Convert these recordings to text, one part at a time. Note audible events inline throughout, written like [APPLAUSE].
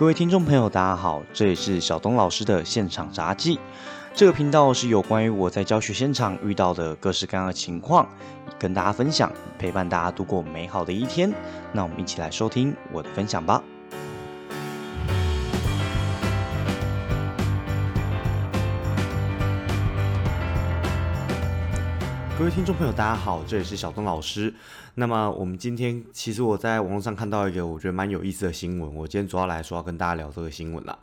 各位听众朋友，大家好，这里是小东老师的现场杂技。这个频道是有关于我在教学现场遇到的各式各样的情况，跟大家分享，陪伴大家度过美好的一天。那我们一起来收听我的分享吧。各位听众朋友，大家好，这里是小东老师。那么我们今天其实我在网络上看到一个我觉得蛮有意思的新闻，我今天主要来说要跟大家聊这个新闻了。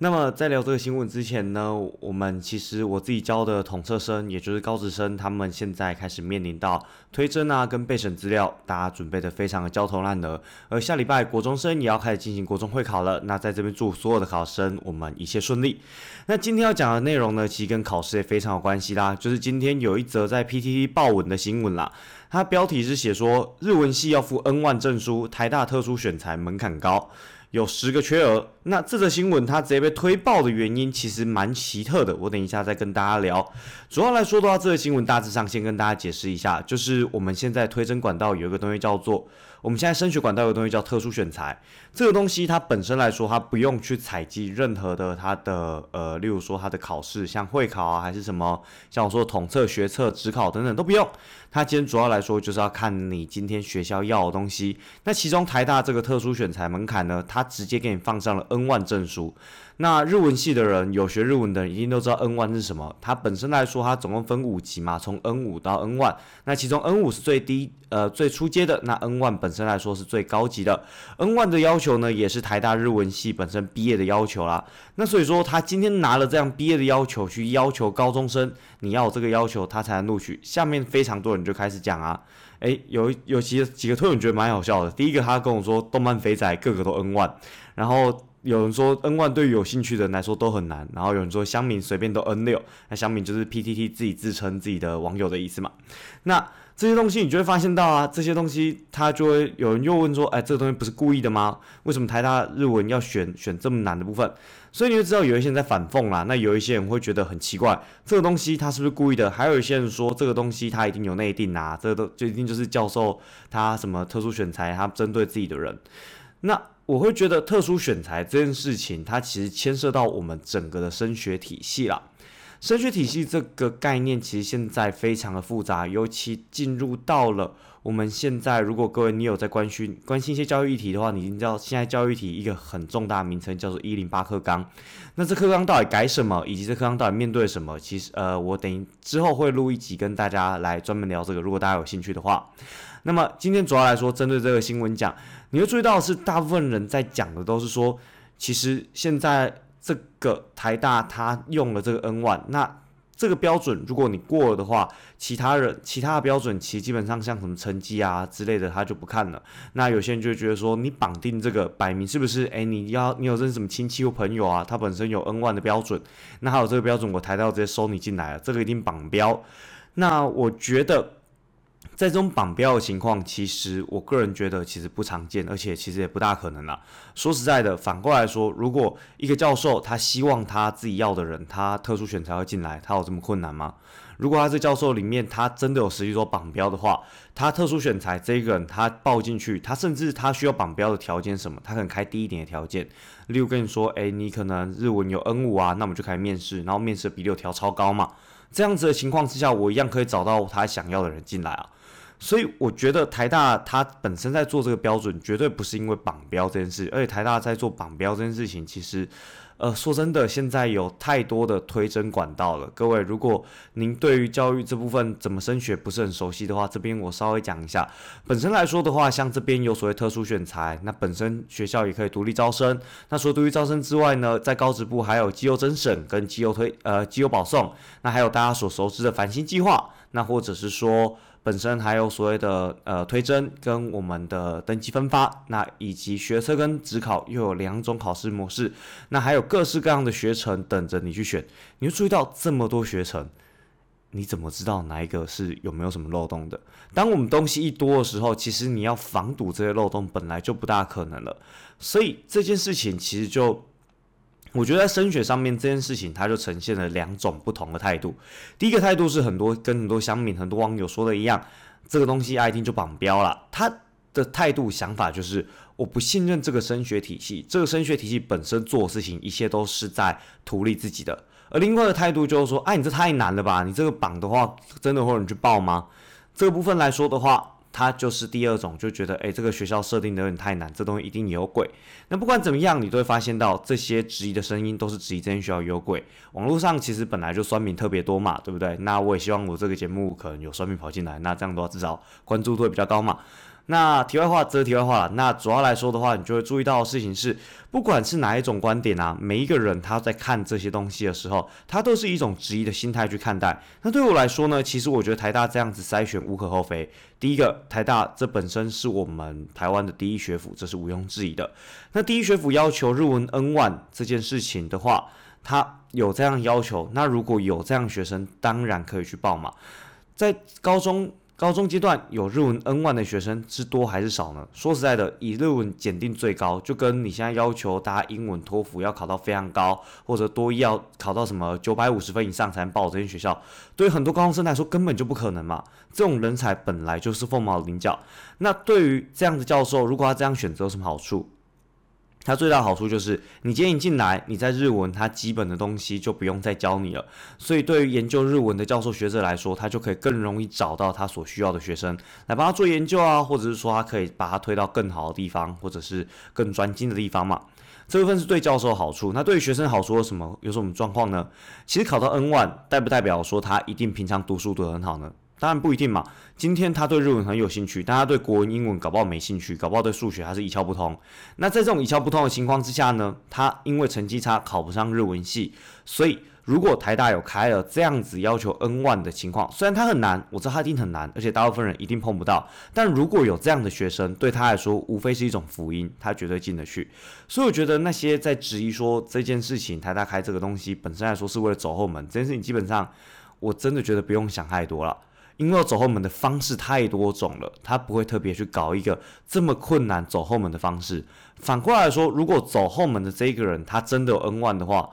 那么在聊这个新闻之前呢，我们其实我自己教的统测生，也就是高职生，他们现在开始面临到推甄啊跟备审资料，大家准备的非常的焦头烂额。而下礼拜国中生也要开始进行国中会考了，那在这边祝所有的考生我们一切顺利。那今天要讲的内容呢，其实跟考试也非常有关系啦，就是今天有一则在 PTT 爆文的新闻啦，它标题是写说日文系要付 N 万证书，台大特殊选材门槛高。有十个缺额，那这则新闻它直接被推爆的原因其实蛮奇特的，我等一下再跟大家聊。主要来说的话，这个新闻大致上先跟大家解释一下，就是我们现在推甄管道有一个东西叫做。我们现在升学管道有个东西叫特殊选材，这个东西它本身来说，它不用去采集任何的它的呃，例如说它的考试，像会考啊，还是什么，像我说统测、学测、职考等等都不用。它今天主要来说就是要看你今天学校要的东西。那其中台大这个特殊选材门槛呢，它直接给你放上了 N 万证书。那日文系的人有学日文的人一定都知道 N 万是什么。它本身来说，它总共分五级嘛，从 N 五到 N 万。那其中 N 五是最低，呃，最初阶的。那 N 万本身来说是最高级的。N 万的要求呢，也是台大日文系本身毕业的要求啦。那所以说，他今天拿了这样毕业的要求去要求高中生，你要有这个要求，他才能录取。下面非常多人就开始讲啊，诶，有有几几个推文觉得蛮好笑的。第一个，他跟我说，动漫肥仔个个都 N 万，然后。有人说 N 万对于有兴趣的人来说都很难，然后有人说香民随便都 N 六，那香民就是 PTT 自己自称自己的网友的意思嘛。那这些东西你就会发现到啊，这些东西他就会有人又问说，哎，这个东西不是故意的吗？为什么台大日文要选选这么难的部分？所以你就知道有一些人在反讽啦。那有一些人会觉得很奇怪，这个东西他是不是故意的？还有一些人说这个东西他一定有内定啊，这个都就一定就是教授他什么特殊选材，他针对自己的人。那我会觉得特殊选材这件事情，它其实牵涉到我们整个的升学体系啦。升学体系这个概念其实现在非常的复杂，尤其进入到了我们现在，如果各位你有在关心关心一些教育议题的话，你已经知道现在教育议题一个很重大名称叫做一零八课纲。那这课纲到底改什么，以及这课纲到底面对什么？其实呃，我等之后会录一集跟大家来专门聊这个，如果大家有兴趣的话。那么今天主要来说，针对这个新闻讲，你会注意到是大部分人在讲的都是说，其实现在这个台大他用了这个 N 万，那这个标准如果你过了的话，其他人其他的标准其实基本上像什么成绩啊之类的他就不看了。那有些人就觉得说，你绑定这个摆明是不是？哎，你要你有认识什么亲戚或朋友啊？他本身有 N 万的标准，那还有这个标准，我抬到直接收你进来了，这个一定绑标。那我觉得。在这种绑标的情况，其实我个人觉得其实不常见，而且其实也不大可能啦。说实在的，反过来说，如果一个教授他希望他自己要的人，他特殊选才会进来，他有这么困难吗？如果他是教授里面他真的有实际做绑标的话，他特殊选材这一个人他报进去，他甚至他需要绑标的条件什么，他可能开低一点的条件，例如跟你说，哎，你可能日文有 N 五啊，那我们就开始面试，然后面试比例调超高嘛，这样子的情况之下，我一样可以找到他想要的人进来啊。所以我觉得台大它本身在做这个标准，绝对不是因为绑标这件事，而且台大在做绑标这件事情，其实，呃，说真的，现在有太多的推甄管道了。各位，如果您对于教育这部分怎么升学不是很熟悉的话，这边我稍微讲一下。本身来说的话，像这边有所谓特殊选材，那本身学校也可以独立招生。那除了独立招生之外呢，在高职部还有绩优甄审跟绩优推呃绩优保送，那还有大家所熟知的繁星计划，那或者是说。本身还有所谓的呃推甄跟我们的登记分发，那以及学车跟职考又有两种考试模式，那还有各式各样的学程等着你去选。你就注意到这么多学程，你怎么知道哪一个是有没有什么漏洞的？当我们东西一多的时候，其实你要防堵这些漏洞本来就不大可能了。所以这件事情其实就。我觉得在升学上面这件事情，它就呈现了两种不同的态度。第一个态度是很多跟很多乡民、很多网友说的一样，这个东西爱听就绑标了。他的态度想法就是我不信任这个升学体系，这个升学体系本身做事情一切都是在图利自己的。而另外的态度就是说，哎，你这太难了吧？你这个榜的话，真的会有人去报吗？这个部分来说的话。他就是第二种，就觉得哎，这个学校设定的有点太难，这东西一定有鬼。那不管怎么样，你都会发现到这些质疑的声音都是质疑这间学校有鬼。网络上其实本来就酸民特别多嘛，对不对？那我也希望我这个节目可能有酸民跑进来，那这样的话至少关注度会比较高嘛。那题外话，这题外话了。那主要来说的话，你就会注意到的事情是，不管是哪一种观点啊，每一个人他在看这些东西的时候，他都是一种质疑的心态去看待。那对我来说呢，其实我觉得台大这样子筛选无可厚非。第一个，台大这本身是我们台湾的第一学府，这是毋庸置疑的。那第一学府要求日文 N 万这件事情的话，他有这样要求，那如果有这样学生，当然可以去报嘛。在高中。高中阶段有日文 N one 的学生是多还是少呢？说实在的，以日文检定最高，就跟你现在要求大家英文托福要考到非常高，或者多一要考到什么九百五十分以上才能报这间学校，对于很多高中生来说根本就不可能嘛。这种人才本来就是凤毛麟角。那对于这样的教授，如果他这样选择有什么好处？它最大好处就是，你今天一进来，你在日文，它基本的东西就不用再教你了。所以，对于研究日文的教授学者来说，他就可以更容易找到他所需要的学生来帮他做研究啊，或者是说，他可以把他推到更好的地方，或者是更专精的地方嘛。这部分是对教授好处。那对于学生好处有什么？有什么状况呢？其实考到 N one，代不代表说他一定平常读书读得很好呢？当然不一定嘛。今天他对日文很有兴趣，但他对国文、英文搞不好没兴趣，搞不好对数学还是一窍不通。那在这种一窍不通的情况之下呢，他因为成绩差考不上日文系，所以如果台大有开了这样子要求 N one 的情况，虽然他很难，我知道他一定很难，而且大部分人一定碰不到。但如果有这样的学生，对他来说无非是一种福音，他绝对进得去。所以我觉得那些在质疑说这件事情台大开这个东西本身来说是为了走后门，这件事情基本上我真的觉得不用想太多了。因为走后门的方式太多种了，他不会特别去搞一个这么困难走后门的方式。反过来说，如果走后门的这一个人他真的有 N 万的话，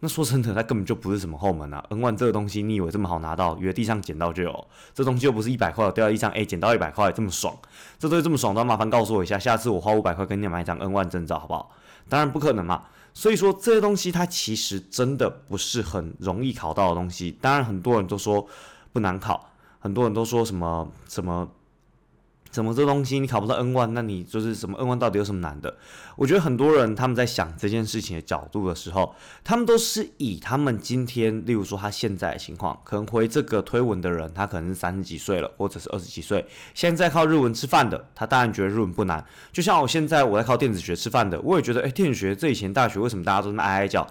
那说真的，他根本就不是什么后门啊。N 万这个东西，你以为这么好拿到？以为地上捡到就有？这东西又不是一百块掉到地上，哎，捡到一百块这么爽？这东西这么爽，都麻烦告诉我一下，下次我花五百块跟你买一张 N 万证照，好不好？当然不可能嘛。所以说这些东西它其实真的不是很容易考到的东西。当然很多人都说不难考。很多人都说什么什么什么这东西你考不到 N 万，那你就是什么 N 万到底有什么难的？我觉得很多人他们在想这件事情的角度的时候，他们都是以他们今天，例如说他现在的情况，可能回这个推文的人，他可能是三十几岁了，或者是二十几岁，现在靠日文吃饭的，他当然觉得日文不难。就像我现在我在靠电子学吃饭的，我也觉得，哎，电子学这以前大学为什么大家都那么哀哀叫？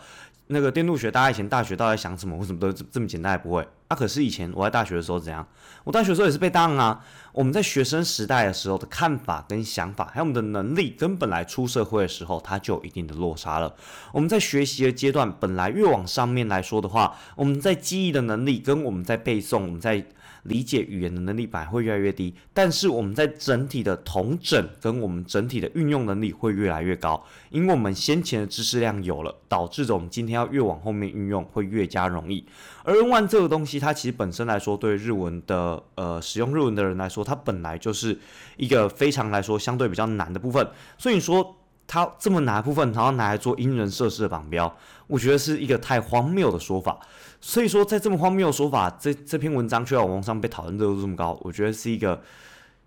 那个电路学，大家以前大学到底想什么？为什么都这么简单也不会？啊，可是以前我在大学的时候怎样？我大学的时候也是被当啊。我们在学生时代的时候的看法跟想法，还有我们的能力，跟本来出社会的时候，它就有一定的落差了。我们在学习的阶段，本来越往上面来说的话，我们在记忆的能力，跟我们在背诵，我们在。理解语言的能力反而会越来越低，但是我们在整体的同整跟我们整体的运用能力会越来越高，因为我们先前的知识量有了，导致着我们今天要越往后面运用会越加容易。而 N 万这个东西，它其实本身来说，对日文的呃使用日文的人来说，它本来就是一个非常来说相对比较难的部分，所以说。他这么难的部分，然后拿来做因人设施的绑标，我觉得是一个太荒谬的说法。所以说，在这么荒谬的说法，这这篇文章却在网上被讨论热度这么高，我觉得是一个，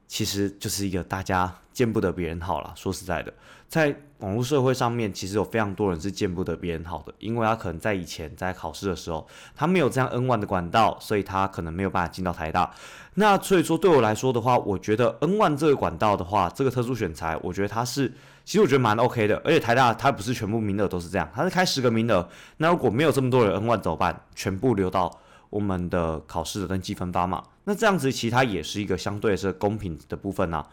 其实就是一个大家见不得别人好了。说实在的，在网络社会上面，其实有非常多人是见不得别人好的，因为他可能在以前在考试的时候，他没有这样 N 万的管道，所以他可能没有办法进到台大。那所以说，对我来说的话，我觉得 N 万这个管道的话，这个特殊选材，我觉得它是。其实我觉得蛮 OK 的，而且台大它不是全部名额都是这样，它是开十个名额。那如果没有这么多人 N 万怎么办？全部留到我们的考试的登记分发嘛？那这样子其实它也是一个相对是公平的部分啊。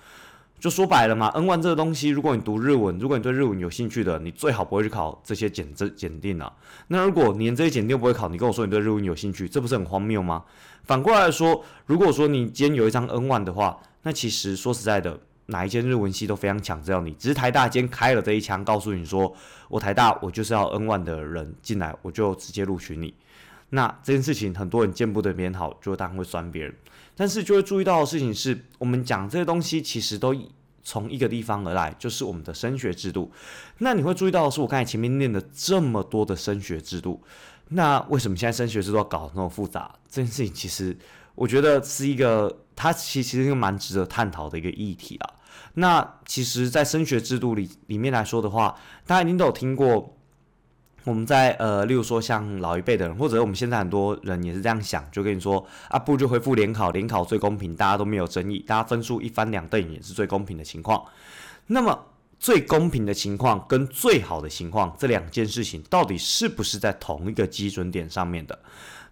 就说白了嘛，N 万这个东西，如果你读日文，如果你对日文有兴趣的，你最好不会去考这些检这检定啊。那如果你连这些检定不会考，你跟我说你对日文有兴趣，这不是很荒谬吗？反过来说，如果说你今天有一张 N 万的话，那其实说实在的。哪一间日文系都非常强，只要你只是台大今天开了这一枪，告诉你说我台大我就是要 N 万的人进来，我就直接录取你。那这件事情很多人见不得别人好，就当然会酸别人。但是就会注意到的事情是，我们讲这些东西其实都从一个地方而来，就是我们的升学制度。那你会注意到的是，我刚才前面念的这么多的升学制度，那为什么现在升学制度要搞那么复杂？这件事情其实我觉得是一个，它其实是一个蛮值得探讨的一个议题啊。那其实，在升学制度里里面来说的话，大家一定都有听过。我们在呃，例如说像老一辈的人，或者我们现在很多人也是这样想，就跟你说啊，不就恢复联考，联考最公平，大家都没有争议，大家分数一翻两瞪眼是最公平的情况。那么最公平的情况跟最好的情况这两件事情，到底是不是在同一个基准点上面的？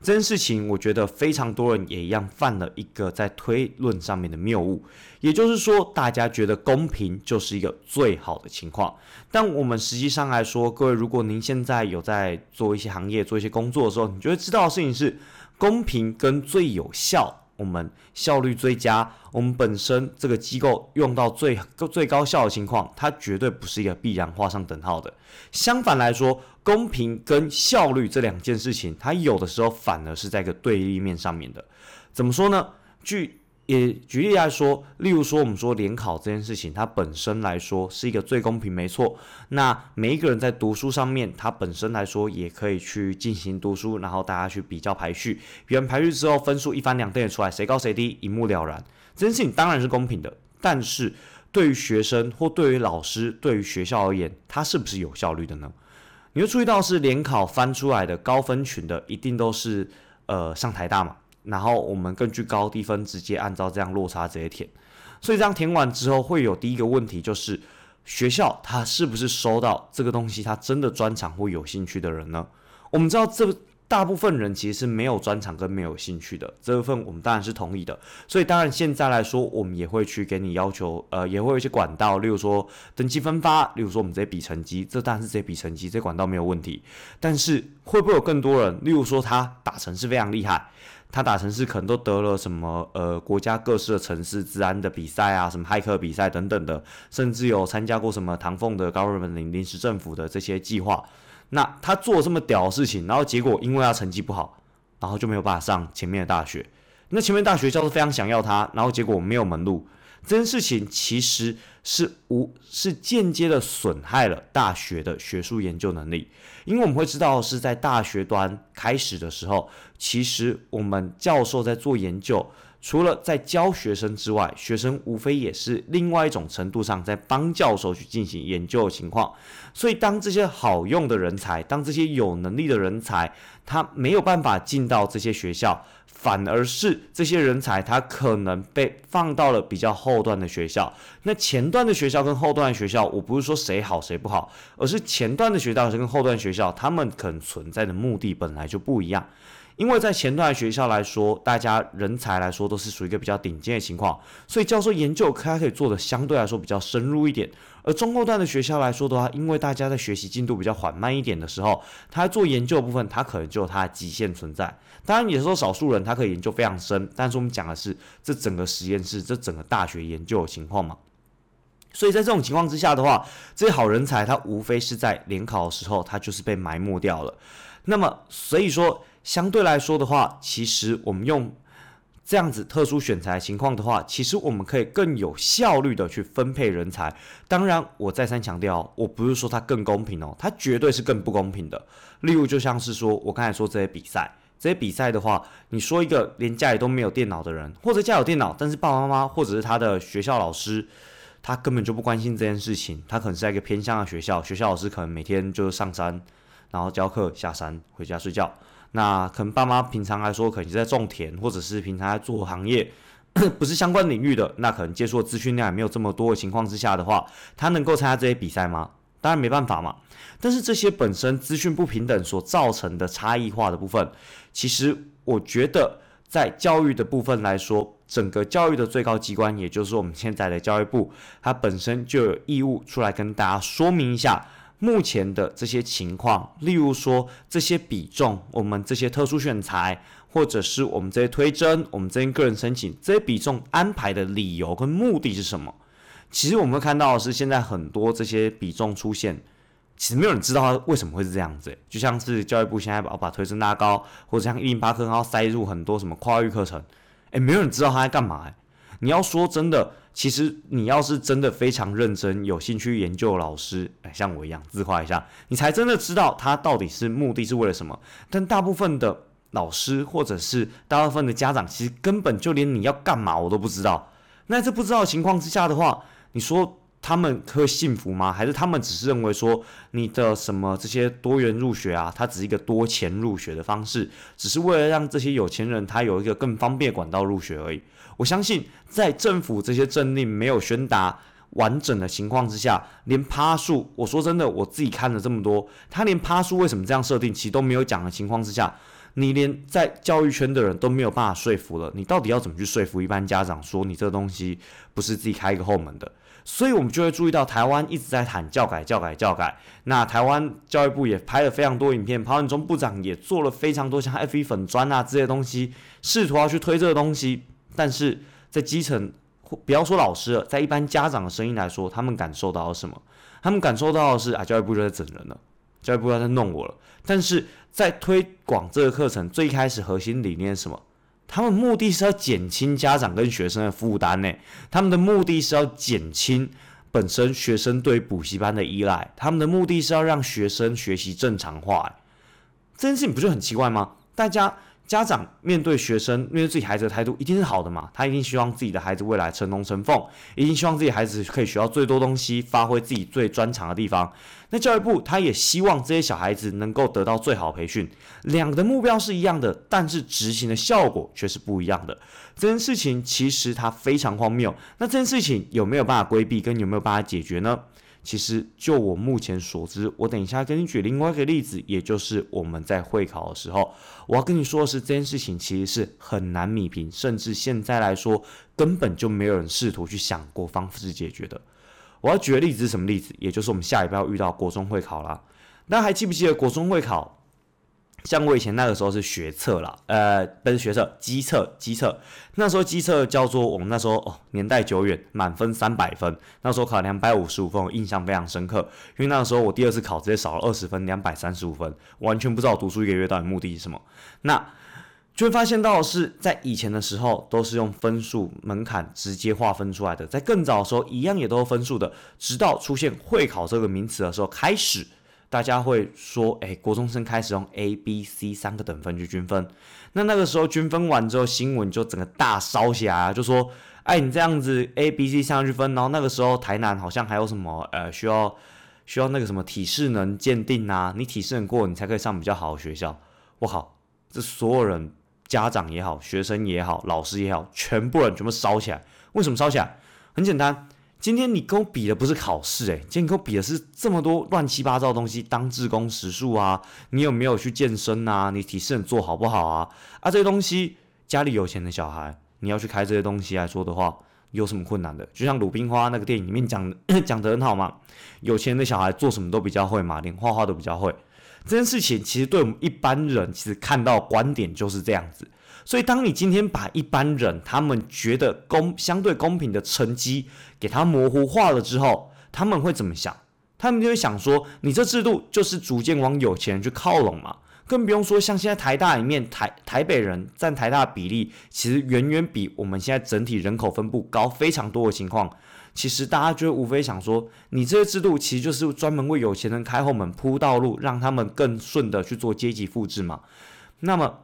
这件事情，我觉得非常多人也一样犯了一个在推论上面的谬误，也就是说，大家觉得公平就是一个最好的情况，但我们实际上来说，各位，如果您现在有在做一些行业、做一些工作的时候，你就会知道的事情是，公平跟最有效。我们效率最佳，我们本身这个机构用到最最高效的情况，它绝对不是一个必然画上等号的。相反来说，公平跟效率这两件事情，它有的时候反而是在一个对立面上面的。怎么说呢？据也举例来说，例如说，我们说联考这件事情，它本身来说是一个最公平，没错。那每一个人在读书上面，它本身来说也可以去进行读书，然后大家去比较排序，比完排序之后，分数一翻两瞪眼出来，谁高谁低，一目了然。这件事情当然是公平的，但是对于学生或对于老师、对于学校而言，它是不是有效率的呢？你会注意到是联考翻出来的高分群的，一定都是呃上台大嘛？然后我们根据高低分直接按照这样落差直接填，所以这样填完之后会有第一个问题，就是学校它是不是收到这个东西，它真的专长或有兴趣的人呢？我们知道这大部分人其实是没有专长跟没有兴趣的，这部分我们当然是同意的。所以当然现在来说，我们也会去给你要求，呃，也会有一些管道，例如说登记分发，例如说我们直接比成绩，这当然是直接比成绩，这管道没有问题。但是会不会有更多人，例如说他打城市非常厉害？他打城市可能都得了什么呃国家各式的城市治安的比赛啊，什么骇客比赛等等的，甚至有参加过什么唐凤的高日本临临时政府的这些计划。那他做这么屌的事情，然后结果因为他成绩不好，然后就没有办法上前面的大学。那前面大学教授非常想要他，然后结果没有门路。这件事情其实是无是间接的损害了大学的学术研究能力，因为我们会知道是在大学端开始的时候，其实我们教授在做研究，除了在教学生之外，学生无非也是另外一种程度上在帮教授去进行研究的情况。所以，当这些好用的人才，当这些有能力的人才，他没有办法进到这些学校。反而是这些人才，他可能被放到了比较后段的学校。那前段的学校跟后段的学校，我不是说谁好谁不好，而是前段的学校跟后段学校，他们可能存在的目的本来就不一样。因为在前段学校来说，大家人才来说都是属于一个比较顶尖的情况，所以教授研究他可以做的相对来说比较深入一点。而中后段的学校来说的话，因为大家在学习进度比较缓慢一点的时候，他做研究的部分，他可能就有他的极限存在。当然，也是说少数人他可以研究非常深，但是我们讲的是这整个实验室、这整个大学研究的情况嘛。所以在这种情况之下的话，这些好人才他无非是在联考的时候，他就是被埋没掉了。那么，所以说。相对来说的话，其实我们用这样子特殊选材情况的话，其实我们可以更有效率的去分配人才。当然，我再三强调，我不是说它更公平哦，它绝对是更不公平的。例如，就像是说我刚才说这些比赛，这些比赛的话，你说一个连家里都没有电脑的人，或者家有电脑，但是爸爸妈妈或者是他的学校老师，他根本就不关心这件事情，他可能是在一个偏乡的学校，学校老师可能每天就是上山，然后教课，下山回家睡觉。那可能爸妈平常来说，可能是在种田，或者是平常在做行业，[CLEARS THROAT] 不是相关领域的，那可能接触的资讯量也没有这么多的情况之下的话，他能够参加这些比赛吗？当然没办法嘛。但是这些本身资讯不平等所造成的差异化的部分，其实我觉得在教育的部分来说，整个教育的最高机关，也就是我们现在的教育部，它本身就有义务出来跟大家说明一下。目前的这些情况，例如说这些比重，我们这些特殊选材，或者是我们这些推甄，我们这些个人申请，这些比重安排的理由跟目的是什么？其实我们会看到的是，现在很多这些比重出现，其实没有人知道它为什么会是这样子。就像是教育部现在把把推甄拉高，或者像一零八课然后塞入很多什么跨域课程，诶，没有人知道他在干嘛。你要说真的。其实你要是真的非常认真、有兴趣研究老师，哎，像我一样自画一下，你才真的知道他到底是目的是为了什么。但大部分的老师或者是大部分的家长，其实根本就连你要干嘛我都不知道。那在不知道情况之下的话，你说？他们会幸福吗？还是他们只是认为说你的什么这些多元入学啊，它只是一个多钱入学的方式，只是为了让这些有钱人他有一个更方便管道入学而已。我相信在政府这些政令没有宣达完整的情况之下，连趴数，我说真的，我自己看了这么多，他连趴数为什么这样设定，其实都没有讲的情况之下，你连在教育圈的人都没有办法说服了，你到底要怎么去说服一般家长说你这个东西不是自己开一个后门的？所以，我们就会注意到台湾一直在喊教改、教改、教改。那台湾教育部也拍了非常多影片，潘文忠部长也做了非常多像 F 一粉砖啊这些东西，试图要去推这个东西。但是在基层，不要说老师了，在一般家长的声音来说，他们感受到了什么？他们感受到的是啊，教育部就在整人了，教育部要在弄我了。但是在推广这个课程，最开始核心理念是什么？他们目的是要减轻家长跟学生的负担呢，他们的目的是要减轻本身学生对补习班的依赖，他们的目的是要让学生学习正常化，这件事情不就很奇怪吗？大家。家长面对学生、面对自己孩子的态度一定是好的嘛？他一定希望自己的孩子未来成龙成凤，一定希望自己孩子可以学到最多东西，发挥自己最专长的地方。那教育部他也希望这些小孩子能够得到最好培训，两个的目标是一样的，但是执行的效果却是不一样的。这件事情其实它非常荒谬。那这件事情有没有办法规避，跟有没有办法解决呢？其实，就我目前所知，我等一下跟你举另外一个例子，也就是我们在会考的时候，我要跟你说的是，这件事情其实是很难米平，甚至现在来说，根本就没有人试图去想过方式解决的。我要举的例子是什么例子？也就是我们下一步要遇到国中会考啦。那还记不记得国中会考？像我以前那个时候是学测啦，呃，不是学测，机测，机测。那时候机测叫做我们那时候哦，年代久远，满分三百分，那时候考两百五十五分，我印象非常深刻。因为那个时候我第二次考直接少了二十分，两百三十五分，完全不知道读书一个月到底目的是什么。那就会发现到是在以前的时候都是用分数门槛直接划分出来的，在更早的时候一样也都是分数的，直到出现会考这个名词的时候开始。大家会说，哎，国中生开始用 A、B、C 三个等分去均分，那那个时候均分完之后，新闻就整个大烧起来，就说，哎，你这样子 A、B、C 上去分，然后那个时候台南好像还有什么，呃，需要需要那个什么体适能鉴定啊，你体适能过，你才可以上比较好的学校。我靠，这所有人，家长也好，学生也好，老师也好，全部人全部烧起来。为什么烧起来？很简单。今天你跟我比的不是考试，诶，今天跟我比的是这么多乱七八糟的东西，当志工时数啊，你有没有去健身啊？你体适做好不好啊？啊，这些东西家里有钱的小孩，你要去开这些东西来说的话，有什么困难的？就像鲁冰花那个电影里面讲 [LAUGHS] 讲的很好嘛，有钱的小孩做什么都比较会嘛，连画画都比较会。这件事情其实对我们一般人，其实看到观点就是这样子。所以，当你今天把一般人他们觉得公相对公平的成绩给他模糊化了之后，他们会怎么想？他们就会想说，你这制度就是逐渐往有钱人去靠拢嘛。更不用说像现在台大里面台台北人占台大比例，其实远远比我们现在整体人口分布高非常多的情况。其实大家就无非想说，你这个制度其实就是专门为有钱人开后门铺道路，让他们更顺的去做阶级复制嘛。那么。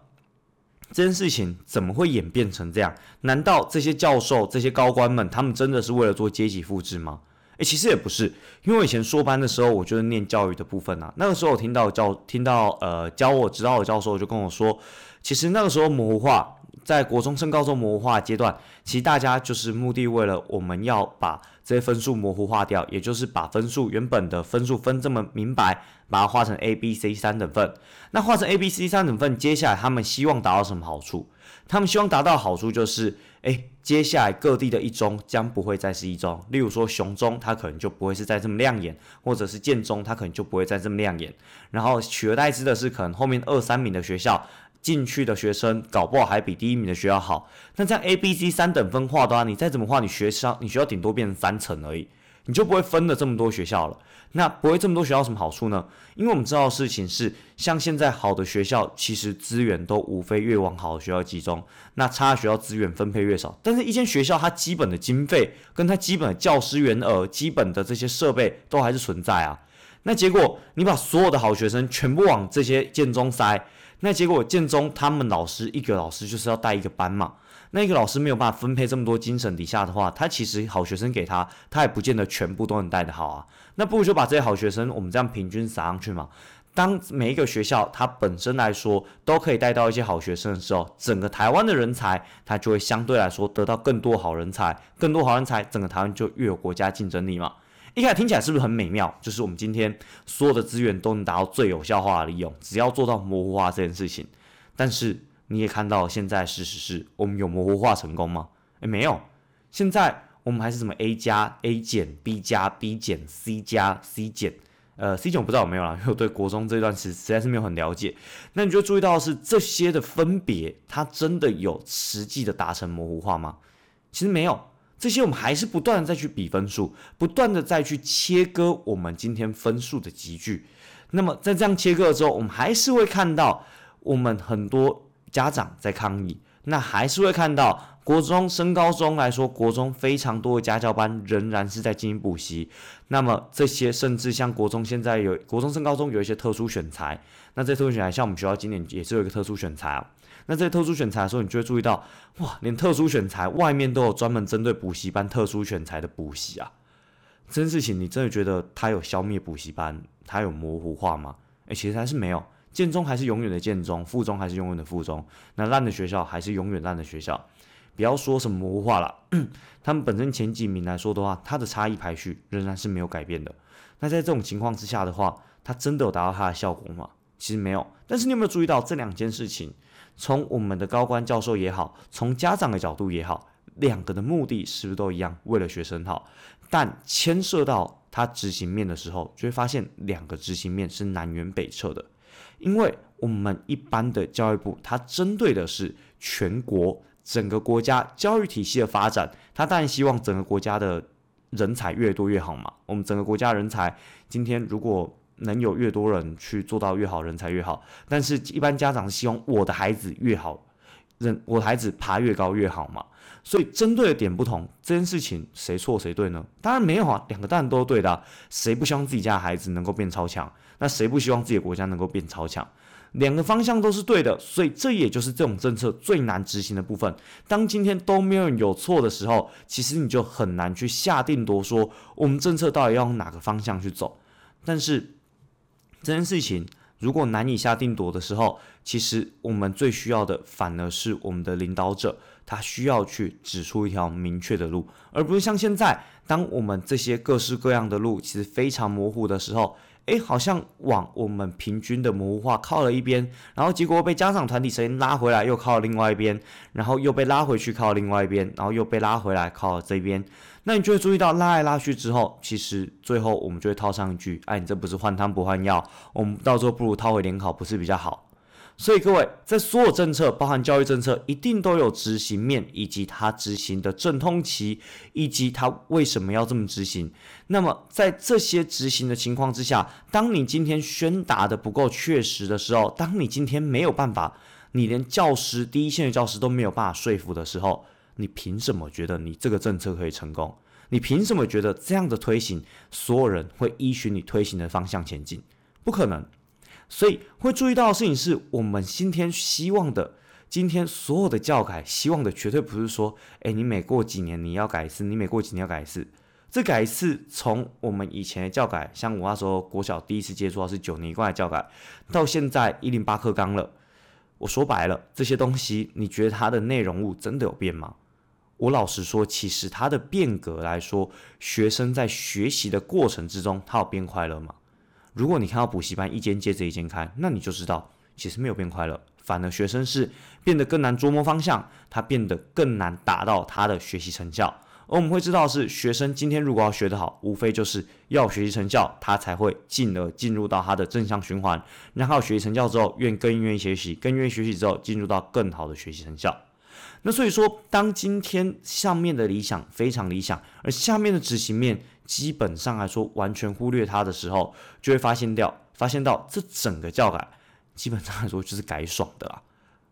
这件事情怎么会演变成这样？难道这些教授、这些高官们，他们真的是为了做阶级复制吗？诶，其实也不是，因为我以前说班的时候，我就是念教育的部分啊。那个时候我听到教、听到呃教我指导的教授就跟我说，其实那个时候模糊化。在国中升高中模糊化阶段，其实大家就是目的为了我们要把这些分数模糊化掉，也就是把分数原本的分数分这么明白，把它画成 A、B、C 三等份。那画成 A、B、C 三等份，接下来他们希望达到什么好处？他们希望达到好处就是，哎，接下来各地的一中将不会再是一中，例如说雄中，它可能就不会是再这么亮眼，或者是建中，它可能就不会再这么亮眼。然后取而代之的是，可能后面二三名的学校。进去的学生搞不好还比第一名的学校好，那这样 A、B、C 三等分化的话，你再怎么画，你学校你学校顶多变成三层而已。你就不会分了这么多学校了。那不会这么多学校什么好处呢？因为我们知道的事情是，像现在好的学校，其实资源都无非越往好的学校集中，那差学校资源分配越少。但是，一间学校它基本的经费跟它基本的教师员额、基本的这些设备都还是存在啊。那结果你把所有的好学生全部往这些建中塞，那结果建中他们老师一个老师就是要带一个班嘛。那一个老师没有办法分配这么多精神底下的话，他其实好学生给他，他也不见得全部都能带得好啊。那不如就把这些好学生，我们这样平均撒上去嘛。当每一个学校它本身来说都可以带到一些好学生的时候，整个台湾的人才，它就会相对来说得到更多好人才，更多好人才，整个台湾就越有国家竞争力嘛。一开始听起来是不是很美妙？就是我们今天所有的资源都能达到最有效化的利用，只要做到模糊化这件事情。但是。你也看到，现在事实是我们有模糊化成功吗？诶，没有。现在我们还是什么 A 加 A 减 B 加 B 减 C 加 C 减，呃，C 减我不知道有没有了，因 [LAUGHS] 为我对国中这段时实在是没有很了解。那你就注意到是这些的分别，它真的有实际的达成模糊化吗？其实没有。这些我们还是不断的再去比分数，不断的再去切割我们今天分数的集聚。那么在这样切割之后，我们还是会看到我们很多。家长在抗议，那还是会看到国中升高中来说，国中非常多的家教班仍然是在进行补习。那么这些甚至像国中现在有国中升高中有一些特殊选材，那这特殊选材像我们学校今年也是有一个特殊选材啊。那这些特殊选材的时候，你就会注意到，哇，连特殊选材外面都有专门针对补习班特殊选材的补习啊。这件事情你真的觉得它有消灭补习班，它有模糊化吗？诶，其实还是没有。建中还是永远的建中，附中还是永远的附中，那烂的学校还是永远烂的学校。不要说什么模糊化了，[CLEARS THROAT] 他们本身前几名来说的话，它的差异排序仍然是没有改变的。那在这种情况之下的话，它真的有达到它的效果吗？其实没有。但是你有没有注意到这两件事情？从我们的高官教授也好，从家长的角度也好，两个的目的是不是都一样？为了学生好，但牵涉到他执行面的时候，就会发现两个执行面是南辕北辙的。因为我们一般的教育部，它针对的是全国整个国家教育体系的发展，它当然希望整个国家的人才越多越好嘛。我们整个国家人才，今天如果能有越多人去做到越好，人才越好。但是，一般家长希望我的孩子越好，人我的孩子爬越高越好嘛。所以，针对的点不同，这件事情谁错谁对呢？当然没有啊，两个当然都对的。谁不希望自己家的孩子能够变超强？那谁不希望自己的国家能够变超强？两个方向都是对的，所以这也就是这种政策最难执行的部分。当今天都没有人有错的时候，其实你就很难去下定夺说我们政策到底要用哪个方向去走。但是这件事情如果难以下定夺的时候，其实我们最需要的反而是我们的领导者，他需要去指出一条明确的路，而不是像现在，当我们这些各式各样的路其实非常模糊的时候。诶，好像往我们平均的模糊化靠了一边，然后结果被家长团体声音拉回来，又靠另外一边，然后又被拉回去靠另外一边，然后又被拉回来靠这边。那你就会注意到拉来拉去之后，其实最后我们就会套上一句：哎，你这不是换汤不换药，我们到时候不如套回联考，不是比较好？所以各位，在所有政策，包含教育政策，一定都有执行面，以及它执行的阵痛期，以及它为什么要这么执行。那么，在这些执行的情况之下，当你今天宣达的不够确实的时候，当你今天没有办法，你连教师第一线的教师都没有办法说服的时候，你凭什么觉得你这个政策可以成功？你凭什么觉得这样的推行，所有人会依循你推行的方向前进？不可能。所以会注意到的事情是我们今天希望的，今天所有的教改希望的绝对不是说，哎，你每过几年你要改一次，你每过几年要改一次。这改一次，从我们以前的教改，像我那时候国小第一次接触到是九年一贯的教改，到现在一零八课纲了。我说白了，这些东西你觉得它的内容物真的有变吗？我老实说，其实它的变革来说，学生在学习的过程之中，他有变快乐吗？如果你看到补习班一间接着一间开，那你就知道其实没有变快乐，反而学生是变得更难琢磨方向，他变得更难达到他的学习成效。而我们会知道是学生今天如果要学得好，无非就是要学习成效，他才会进而进入到他的正向循环。然后学习成效之后，愿更愿意学习，更愿意学习之后，进入到更好的学习成效。那所以说，当今天上面的理想非常理想，而下面的执行面基本上来说完全忽略它的时候，就会发现掉，发现到这整个教改基本上来说就是改爽的啦。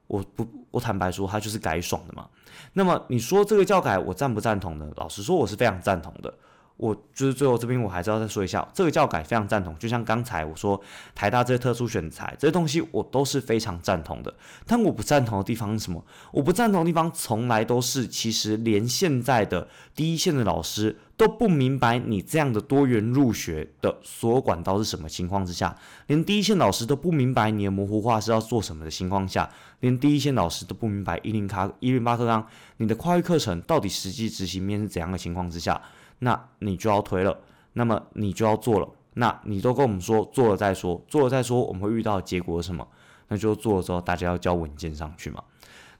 我不，我坦白说，它就是改爽的嘛。那么你说这个教改我赞不赞同呢？老实说，我是非常赞同的。我就是最后这边我还是要再说一下，这个教改非常赞同。就像刚才我说台大这些特殊选材这些东西，我都是非常赞同的。但我不赞同的地方是什么？我不赞同的地方从来都是，其实连现在的第一线的老师都不明白你这样的多元入学的所有管道是什么情况之下，连第一线老师都不明白你的模糊化是要做什么的情况下，连第一线老师都不明白一零卡一零八课纲你的跨域课程到底实际执行面是怎样的情况之下。那你就要推了，那么你就要做了。那你都跟我们说做了再说，做了再说，我们会遇到结果是什么？那就做了之后，大家要交文件上去嘛。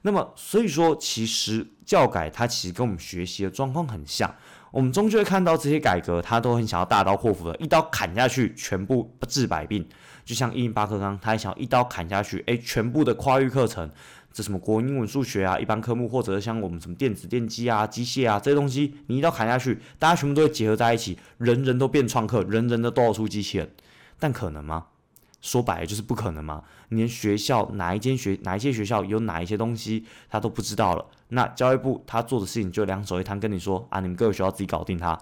那么所以说，其实教改它其实跟我们学习的状况很像。我们终究会看到这些改革，他都很想要大刀阔斧的，一刀砍下去，全部治百病。就像一零八课纲，他也想要一刀砍下去，诶，全部的跨域课程。这什么国英文数学啊，一般科目，或者像我们什么电子电机啊、机械啊这些东西，你一刀砍下去，大家全部都会结合在一起，人人都变创客，人人都都要出机器人，但可能吗？说白了就是不可能嘛！连学校哪一间学哪一些学校有哪一些东西他都不知道了，那教育部他做的事情就两手一摊，跟你说啊，你们各个学校自己搞定它，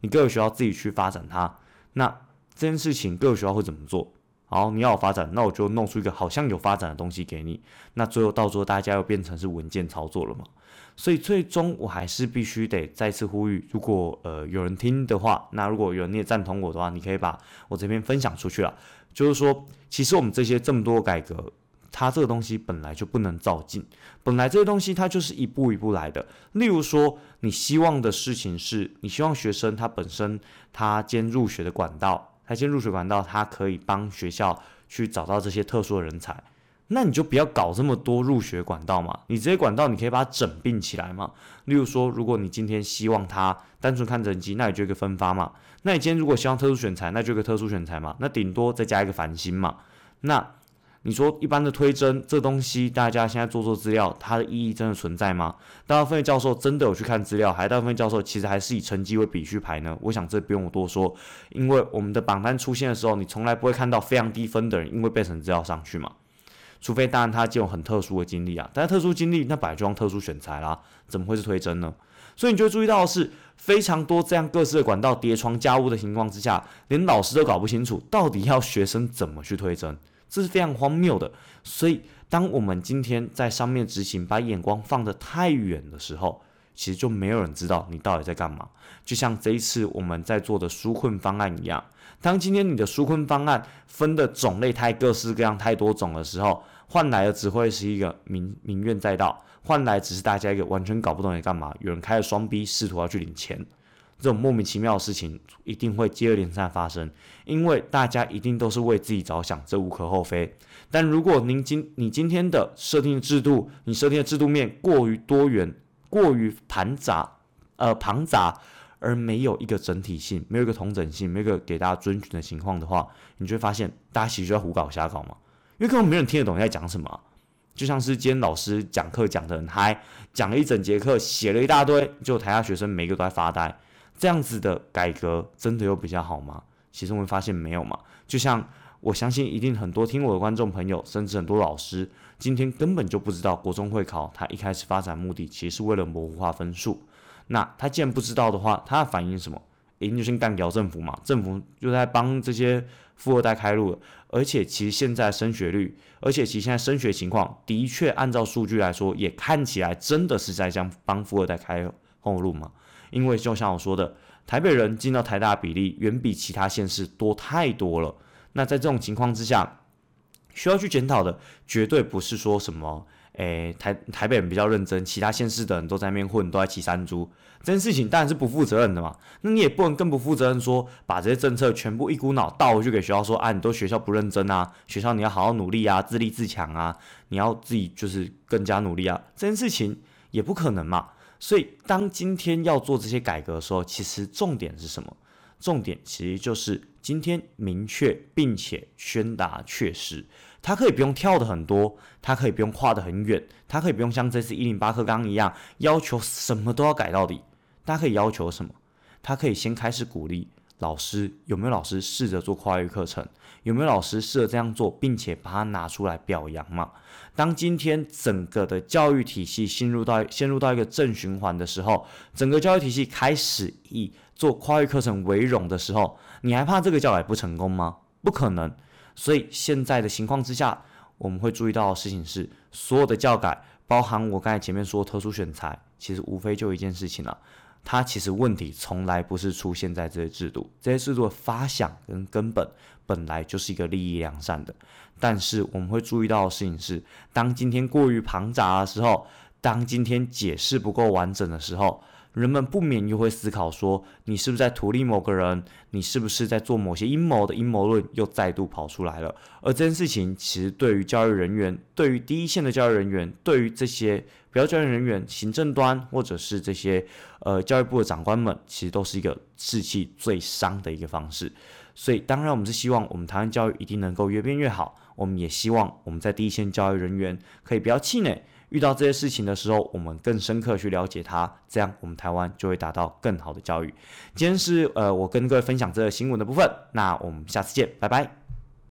你各个学校自己去发展它，那这件事情各个学校会怎么做？好，你要有发展，那我就弄出一个好像有发展的东西给你。那最后到时候大家又变成是文件操作了嘛？所以最终我还是必须得再次呼吁，如果呃有人听的话，那如果有人也赞同我的话，你可以把我这边分享出去了。就是说，其实我们这些这么多改革，它这个东西本来就不能照进，本来这些东西它就是一步一步来的。例如说，你希望的事情是你希望学生他本身他兼入学的管道。他先入学管道，他可以帮学校去找到这些特殊的人才，那你就不要搞这么多入学管道嘛，你这些管道你可以把它整并起来嘛。例如说，如果你今天希望他单纯看成绩，那你就一个分发嘛。那你今天如果希望特殊选材，那就一个特殊选材嘛。那顶多再加一个繁星嘛。那你说一般的推真这东西，大家现在做做资料，它的意义真的存在吗？大部分教授真的有去看资料，还大部分教授其实还是以成绩为比序排呢？我想这不用我多说，因为我们的榜单出现的时候，你从来不会看到非常低分的人因为背成资料上去嘛，除非当然他就有很特殊的经历啊，但是特殊经历那摆装特殊选材啦，怎么会是推甄呢？所以你就会注意到的是非常多这样各式的管道叠床架屋的情况之下，连老师都搞不清楚到底要学生怎么去推甄。这是非常荒谬的，所以当我们今天在上面执行，把眼光放得太远的时候，其实就没有人知道你到底在干嘛。就像这一次我们在做的纾困方案一样，当今天你的纾困方案分的种类太各式各样、太多种的时候，换来的只会是一个民民怨载道，换来只是大家一个完全搞不懂你干嘛，有人开了双逼，试图要去领钱。这种莫名其妙的事情一定会接二连三发生，因为大家一定都是为自己着想，这无可厚非。但如果您今你今天的设定制度，你设定的制度面过于多元、过于庞杂、呃庞杂，而没有一个整体性，没有一个同整性，没有一个给大家遵循的情况的话，你就会发现大家其实就在胡搞瞎搞嘛，因为根本没人听得懂你在讲什么。就像是今天老师讲课讲得很嗨，讲了一整节课，写了一大堆，就台下学生每个都在发呆。这样子的改革真的有比较好吗？其实我们发现没有嘛。就像我相信，一定很多听我的观众朋友，甚至很多老师，今天根本就不知道国中会考，他一开始发展目的其实是为了模糊化分数。那他既然不知道的话，他反应什么？一定就先干掉政府嘛。政府就在帮这些富二代开路。而且其实现在升学率，而且其实现在升学情况，的确按照数据来说，也看起来真的是在将帮富二代开后路嘛。因为就像我说的，台北人进到台大比例远比其他县市多太多了。那在这种情况之下，需要去检讨的绝对不是说什么，诶，台台北人比较认真，其他县市的人都在那边混，都在骑山猪，这件事情当然是不负责任的嘛。那你也不能更不负责任说，把这些政策全部一股脑倒回去给学校说，啊，你都学校不认真啊，学校你要好好努力啊，自立自强啊，你要自己就是更加努力啊，这件事情也不可能嘛。所以，当今天要做这些改革的时候，其实重点是什么？重点其实就是今天明确并且宣达确实，它可以不用跳的很多，它可以不用跨的很远，它可以不用像这次一零八课纲一样要求什么都要改到底。大家可以要求什么？它可以先开始鼓励老师，有没有老师试着做跨越课程？有没有老师试着这样做，并且把它拿出来表扬嘛？当今天整个的教育体系陷入到陷入到一个正循环的时候，整个教育体系开始以做跨越课程为荣的时候，你还怕这个教改不成功吗？不可能。所以现在的情况之下，我们会注意到的事情是，所有的教改，包含我刚才前面说特殊选材，其实无非就一件事情了。它其实问题从来不是出现在这些制度，这些制度的发想跟根本本来就是一个利益良善的。但是我们会注意到的事情是，当今天过于庞杂的时候，当今天解释不够完整的时候。人们不免又会思考说，你是不是在图利某个人？你是不是在做某些阴谋的阴谋论又再度跑出来了？而这件事情其实对于教育人员，对于第一线的教育人员，对于这些不要教育人员、行政端或者是这些呃教育部的长官们，其实都是一个士气最伤的一个方式。所以，当然我们是希望我们台湾教育一定能够越变越好。我们也希望我们在第一线教育人员可以不要气馁。遇到这些事情的时候，我们更深刻去了解它，这样我们台湾就会达到更好的教育。今天是呃，我跟各位分享这个新闻的部分，那我们下次见，拜拜。